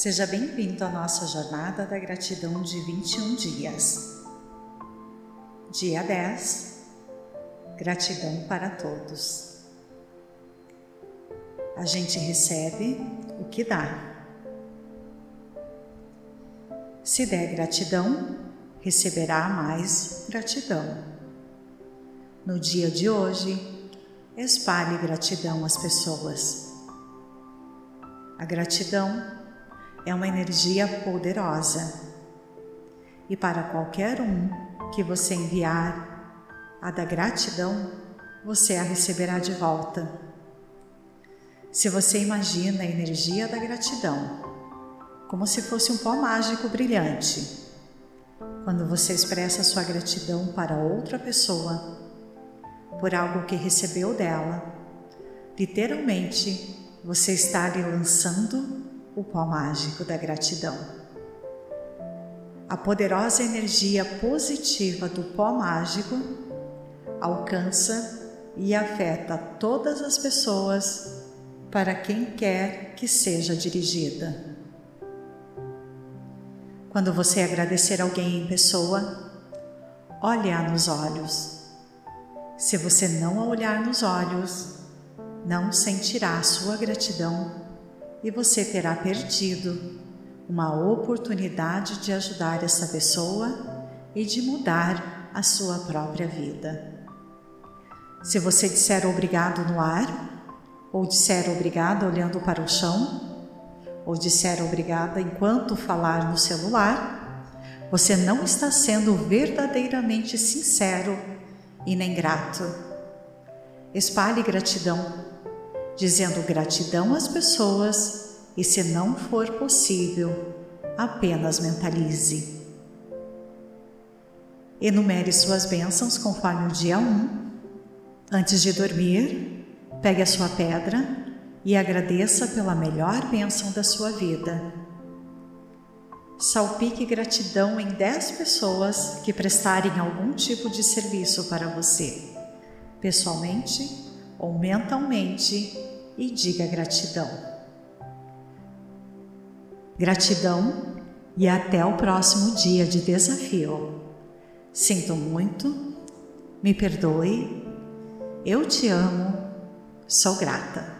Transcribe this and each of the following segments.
Seja bem-vindo à nossa jornada da gratidão de 21 dias. Dia 10 Gratidão para todos. A gente recebe o que dá. Se der gratidão, receberá mais gratidão. No dia de hoje, espalhe gratidão às pessoas a gratidão é uma energia poderosa e para qualquer um que você enviar a da gratidão, você a receberá de volta. Se você imagina a energia da gratidão como se fosse um pó mágico brilhante, quando você expressa sua gratidão para outra pessoa por algo que recebeu dela, literalmente você está ali lançando o pó mágico da gratidão. A poderosa energia positiva do pó mágico alcança e afeta todas as pessoas para quem quer que seja dirigida. Quando você agradecer alguém em pessoa, olhe-a nos olhos. Se você não a olhar nos olhos, não sentirá sua gratidão e você terá perdido uma oportunidade de ajudar essa pessoa e de mudar a sua própria vida. Se você disser obrigado no ar, ou disser obrigado olhando para o chão, ou disser obrigada enquanto falar no celular, você não está sendo verdadeiramente sincero e nem grato. Espalhe gratidão dizendo gratidão às pessoas e, se não for possível, apenas mentalize. Enumere suas bênçãos conforme o dia 1. Antes de dormir, pegue a sua pedra e agradeça pela melhor bênção da sua vida. Salpique gratidão em 10 pessoas que prestarem algum tipo de serviço para você, pessoalmente ou mentalmente e diga gratidão. Gratidão e até o próximo dia de desafio. Sinto muito, me perdoe, eu te amo, sou grata.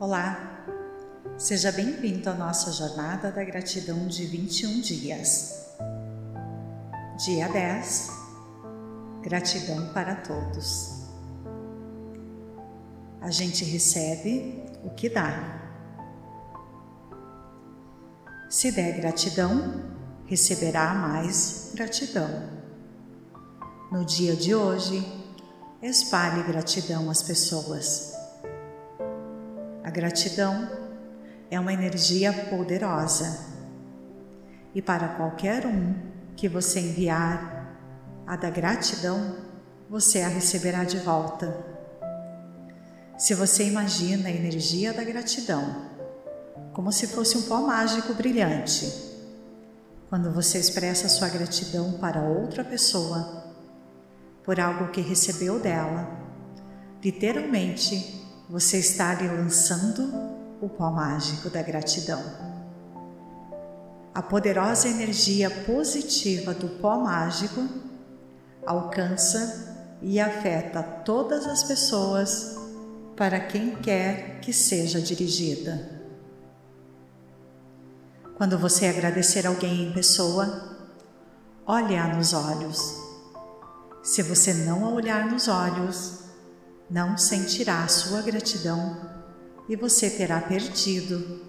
Olá, seja bem-vindo à nossa jornada da gratidão de 21 dias. Dia 10 Gratidão para todos a gente recebe o que dá. Se der gratidão, receberá mais gratidão. No dia de hoje, espalhe gratidão às pessoas. A gratidão é uma energia poderosa e para qualquer um que você enviar a da gratidão, você a receberá de volta se você imagina a energia da gratidão como se fosse um pó mágico brilhante, quando você expressa sua gratidão para outra pessoa por algo que recebeu dela, literalmente você está ali lançando o pó mágico da gratidão. A poderosa energia positiva do pó mágico alcança e afeta todas as pessoas para quem quer que seja dirigida. Quando você agradecer alguém em pessoa, olhe-a nos olhos. Se você não a olhar nos olhos, não sentirá sua gratidão e você terá perdido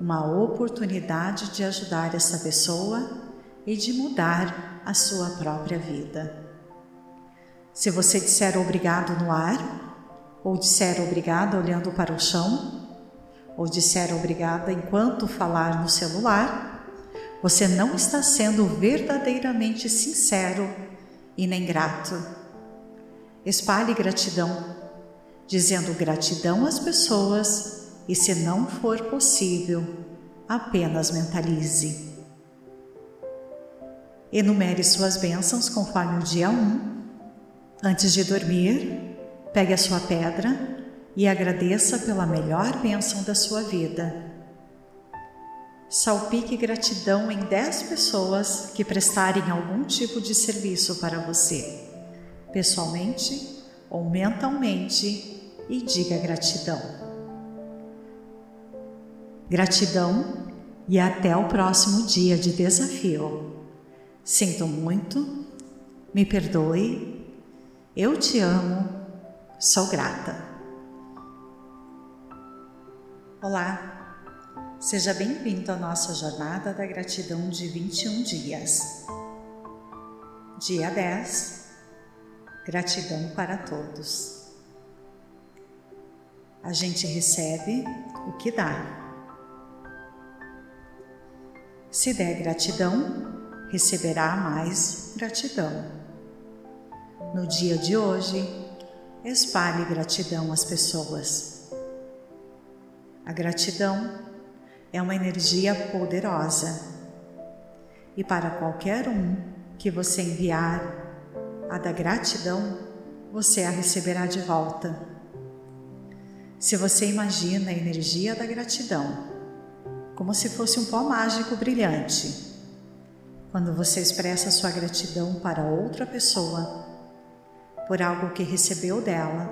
uma oportunidade de ajudar essa pessoa e de mudar a sua própria vida. Se você disser obrigado no ar, ou disser obrigada olhando para o chão, ou disser obrigada enquanto falar no celular, você não está sendo verdadeiramente sincero e nem grato. Espalhe gratidão, dizendo gratidão às pessoas e, se não for possível, apenas mentalize. Enumere suas bênçãos conforme o dia 1. Antes de dormir, Pegue a sua pedra e agradeça pela melhor bênção da sua vida. Salpique gratidão em 10 pessoas que prestarem algum tipo de serviço para você, pessoalmente ou mentalmente, e diga gratidão. Gratidão e até o próximo dia de desafio. Sinto muito, me perdoe, eu te amo, sou grata. Olá, seja bem-vindo à nossa jornada da gratidão de 21 dias. Dia 10 Gratidão para todos. A gente recebe o que dá. Se der gratidão, receberá mais gratidão. No dia de hoje, espalhe gratidão às pessoas. A gratidão é uma energia poderosa e para qualquer um que você enviar a da gratidão, você a receberá de volta. Se você imagina a energia da gratidão, como se fosse um pó mágico brilhante. Quando você expressa sua gratidão para outra pessoa por algo que recebeu dela,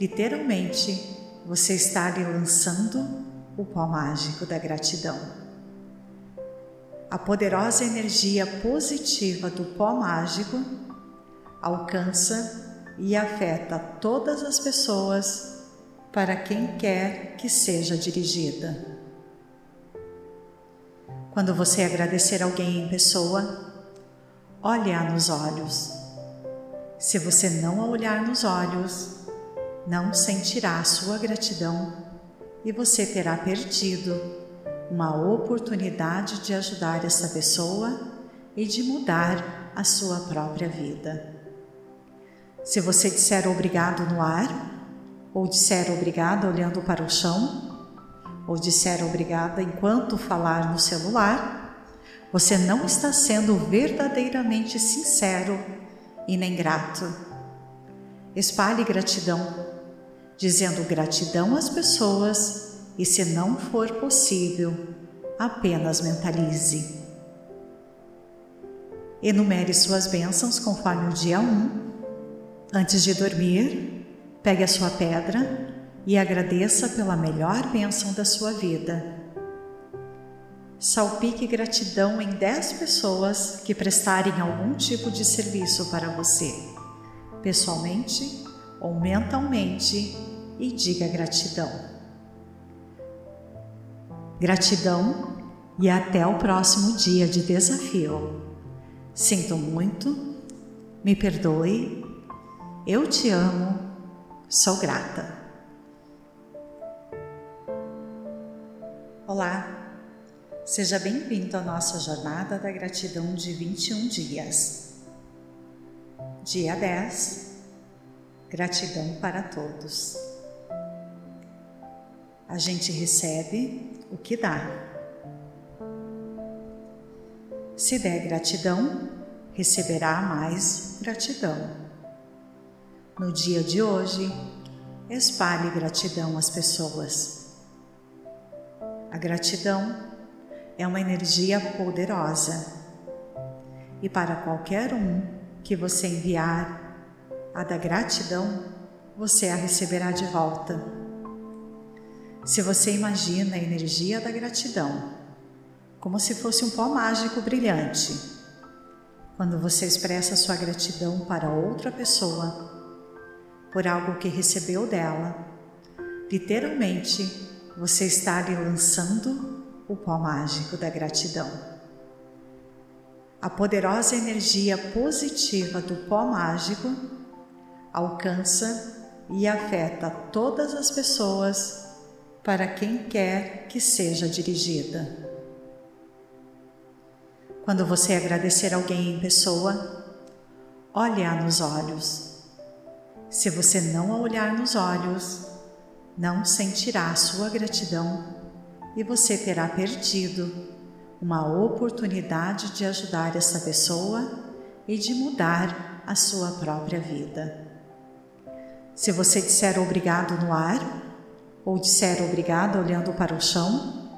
literalmente você está lhe lançando o pó mágico da gratidão. A poderosa energia positiva do pó mágico alcança e afeta todas as pessoas para quem quer que seja dirigida. Quando você agradecer alguém em pessoa, olhe-a nos olhos. Se você não a olhar nos olhos, não sentirá sua gratidão e você terá perdido uma oportunidade de ajudar essa pessoa e de mudar a sua própria vida. Se você disser obrigado no ar, ou disser obrigado olhando para o chão, ou disser obrigada enquanto falar no celular, você não está sendo verdadeiramente sincero e nem grato. Espalhe gratidão, dizendo gratidão às pessoas e, se não for possível, apenas mentalize. Enumere suas bênçãos conforme o dia 1. Um. Antes de dormir, pegue a sua pedra e agradeça pela melhor bênção da sua vida. Salpique gratidão em 10 pessoas que prestarem algum tipo de serviço para você, pessoalmente ou mentalmente, e diga gratidão. Gratidão e até o próximo dia de desafio. Sinto muito, me perdoe, eu te amo, sou grata. Olá, seja bem-vindo à nossa jornada da gratidão de 21 dias. Dia 10 Gratidão para todos. A gente recebe o que dá. Se der gratidão, receberá mais gratidão. No dia de hoje, espalhe gratidão às pessoas a gratidão é uma energia poderosa e para qualquer um que você enviar a da gratidão, você a receberá de volta. Se você imagina a energia da gratidão como se fosse um pó mágico brilhante, quando você expressa sua gratidão para outra pessoa por algo que recebeu dela, literalmente você está lhe lançando o pó mágico da gratidão. A poderosa energia positiva do pó mágico alcança e afeta todas as pessoas para quem quer que seja dirigida. Quando você agradecer alguém em pessoa, olhe-a nos olhos. Se você não a olhar nos olhos, não sentirá sua gratidão e você terá perdido uma oportunidade de ajudar essa pessoa e de mudar a sua própria vida. Se você disser obrigado no ar, ou disser obrigado olhando para o chão,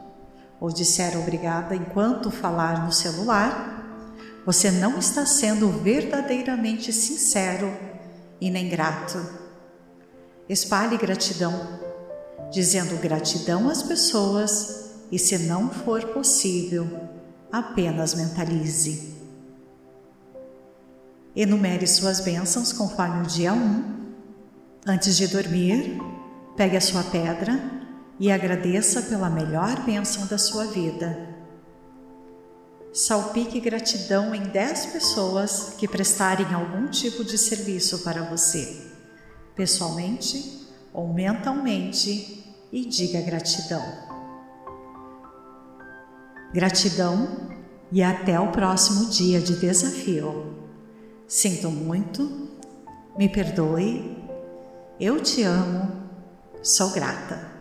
ou disser obrigada enquanto falar no celular, você não está sendo verdadeiramente sincero e nem grato. Espalhe gratidão, dizendo gratidão às pessoas e, se não for possível, apenas mentalize. Enumere suas bênçãos conforme o dia 1. Antes de dormir, pegue a sua pedra e agradeça pela melhor bênção da sua vida. Salpique gratidão em 10 pessoas que prestarem algum tipo de serviço para você, pessoalmente ou mentalmente, e diga gratidão. Gratidão e até o próximo dia de desafio. Sinto muito, me perdoe, eu te amo, sou grata.